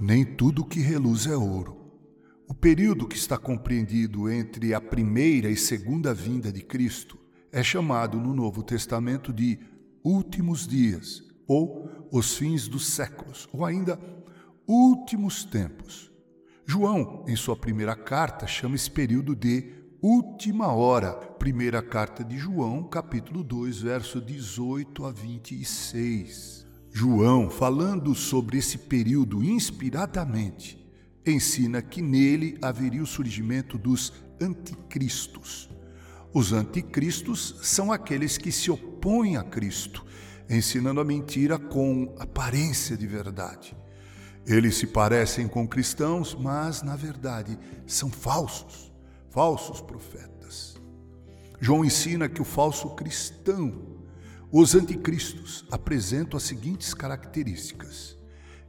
Nem tudo que reluz é ouro. O período que está compreendido entre a primeira e segunda vinda de Cristo é chamado no Novo Testamento de últimos dias, ou os fins dos séculos, ou ainda últimos tempos. João, em sua primeira carta, chama esse período de última hora. Primeira carta de João, capítulo 2, verso 18 a 26. João, falando sobre esse período inspiradamente, ensina que nele haveria o surgimento dos anticristos. Os anticristos são aqueles que se opõem a Cristo, ensinando a mentira com aparência de verdade. Eles se parecem com cristãos, mas na verdade são falsos, falsos profetas. João ensina que o falso cristão os anticristos apresentam as seguintes características: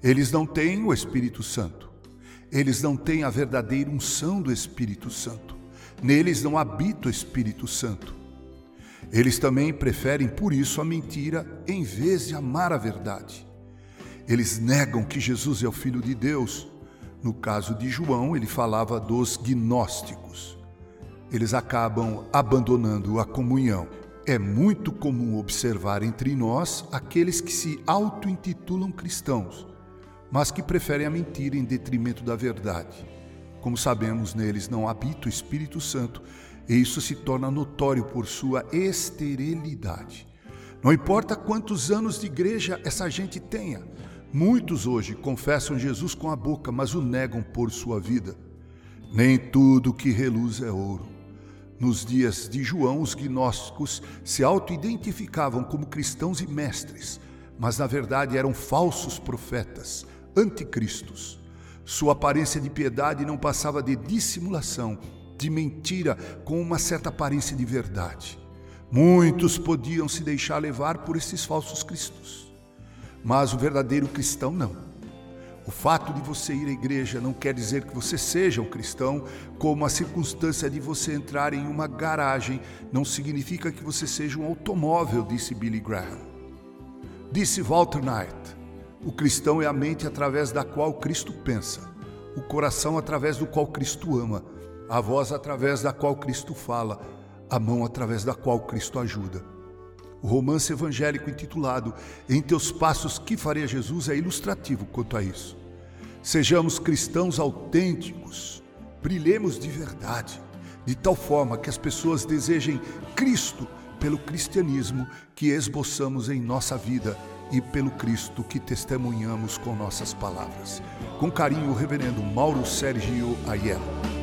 eles não têm o Espírito Santo, eles não têm a verdadeira unção do Espírito Santo, neles não habita o Espírito Santo. Eles também preferem, por isso, a mentira em vez de amar a verdade. Eles negam que Jesus é o Filho de Deus. No caso de João, ele falava dos gnósticos. Eles acabam abandonando a comunhão é muito comum observar entre nós aqueles que se auto-intitulam cristãos, mas que preferem a mentira em detrimento da verdade. Como sabemos, neles não habita o Espírito Santo, e isso se torna notório por sua esterilidade. Não importa quantos anos de igreja essa gente tenha, muitos hoje confessam Jesus com a boca, mas o negam por sua vida. Nem tudo que reluz é ouro. Nos dias de João, os gnósticos se auto-identificavam como cristãos e mestres, mas na verdade eram falsos profetas, anticristos. Sua aparência de piedade não passava de dissimulação, de mentira com uma certa aparência de verdade. Muitos podiam se deixar levar por esses falsos cristos, mas o verdadeiro cristão não. O fato de você ir à igreja não quer dizer que você seja um cristão, como a circunstância de você entrar em uma garagem não significa que você seja um automóvel, disse Billy Graham. Disse Walter Knight: o cristão é a mente através da qual Cristo pensa, o coração através do qual Cristo ama, a voz através da qual Cristo fala, a mão através da qual Cristo ajuda. O romance evangélico intitulado Em Teus Passos Que Faria Jesus é ilustrativo quanto a isso. Sejamos cristãos autênticos, brilhemos de verdade, de tal forma que as pessoas desejem Cristo pelo cristianismo que esboçamos em nossa vida e pelo Cristo que testemunhamos com nossas palavras. Com carinho, o reverendo Mauro Sergio Aiello.